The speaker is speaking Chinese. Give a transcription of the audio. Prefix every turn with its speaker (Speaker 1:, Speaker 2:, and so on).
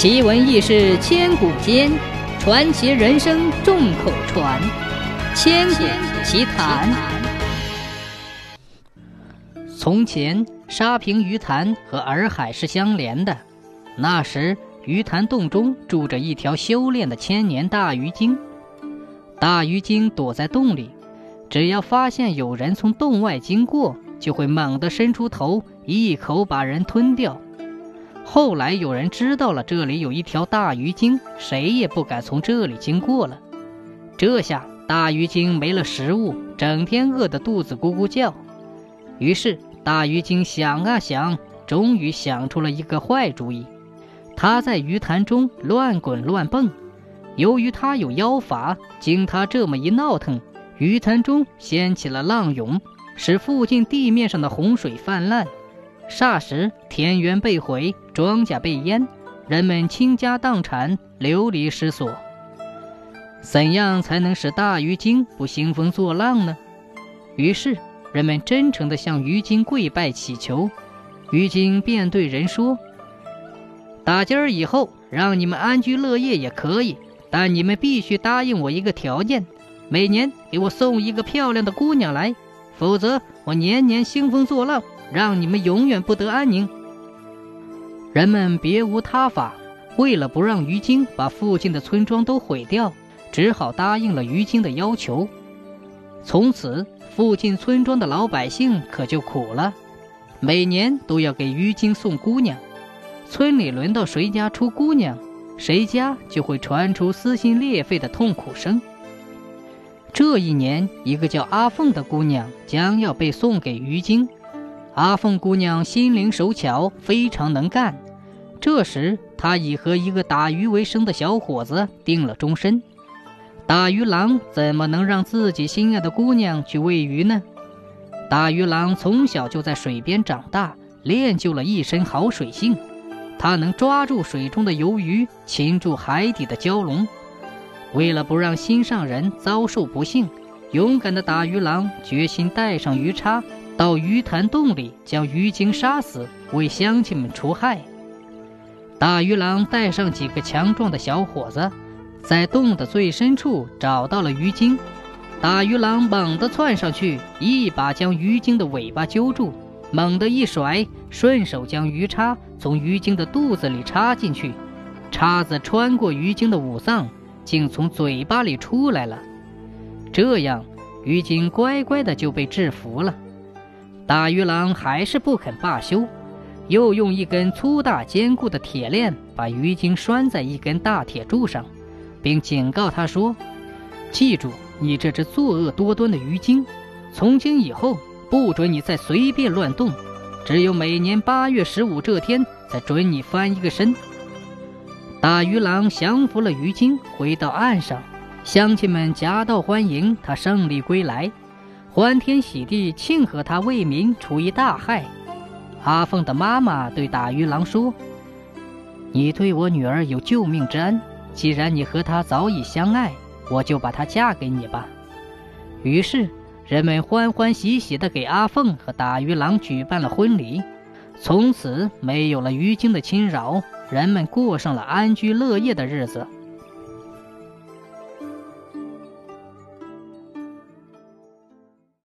Speaker 1: 奇闻异事千古间，传奇人生众口传。千古奇谈。从前，沙坪鱼潭和洱海是相连的。那时，鱼潭洞中住着一条修炼的千年大鱼精。大鱼精躲在洞里，只要发现有人从洞外经过，就会猛地伸出头，一口把人吞掉。后来有人知道了这里有一条大鱼精，谁也不敢从这里经过了。这下大鱼精没了食物，整天饿得肚子咕咕叫。于是大鱼精想啊想，终于想出了一个坏主意。他在鱼潭中乱滚乱蹦，由于他有妖法，经他这么一闹腾，鱼潭中掀起了浪涌，使附近地面上的洪水泛滥。霎时，田园被毁，庄稼被淹，人们倾家荡产，流离失所。怎样才能使大鱼精不兴风作浪呢？于是，人们真诚地向鱼精跪拜祈求。鱼精便对人说：“打今儿以后，让你们安居乐业也可以，但你们必须答应我一个条件：每年给我送一个漂亮的姑娘来，否则我年年兴风作浪。”让你们永远不得安宁。人们别无他法，为了不让鱼精把附近的村庄都毁掉，只好答应了鱼精的要求。从此，附近村庄的老百姓可就苦了，每年都要给鱼精送姑娘。村里轮到谁家出姑娘，谁家就会传出撕心裂肺的痛苦声。这一年，一个叫阿凤的姑娘将要被送给鱼精。阿凤姑娘心灵手巧，非常能干。这时，她已和一个打鱼为生的小伙子定了终身。打鱼郎怎么能让自己心爱的姑娘去喂鱼呢？打鱼郎从小就在水边长大，练就了一身好水性。他能抓住水中的游鱼，擒住海底的蛟龙。为了不让心上人遭受不幸，勇敢的打鱼郎决心带上鱼叉。到鱼潭洞里将鱼精杀死，为乡亲们除害。大鱼郎带上几个强壮的小伙子，在洞的最深处找到了鱼精。大鱼郎猛地窜上去，一把将鱼精的尾巴揪住，猛地一甩，顺手将鱼叉从鱼精的肚子里插进去。叉子穿过鱼精的五脏，竟从嘴巴里出来了。这样，鱼精乖乖的就被制服了。大鱼郎还是不肯罢休，又用一根粗大坚固的铁链把鱼精拴在一根大铁柱上，并警告他说：“记住，你这只作恶多端的鱼精，从今以后不准你再随便乱动，只有每年八月十五这天才准你翻一个身。”大鱼郎降服了鱼精，回到岸上，乡亲们夹道欢迎他胜利归来。欢天喜地庆贺他为民除一大害。阿凤的妈妈对打鱼郎说：“你对我女儿有救命之恩，既然你和她早已相爱，我就把她嫁给你吧。”于是人们欢欢喜喜地给阿凤和打鱼郎举办了婚礼。从此没有了鱼精的侵扰，人们过上了安居乐业的日子。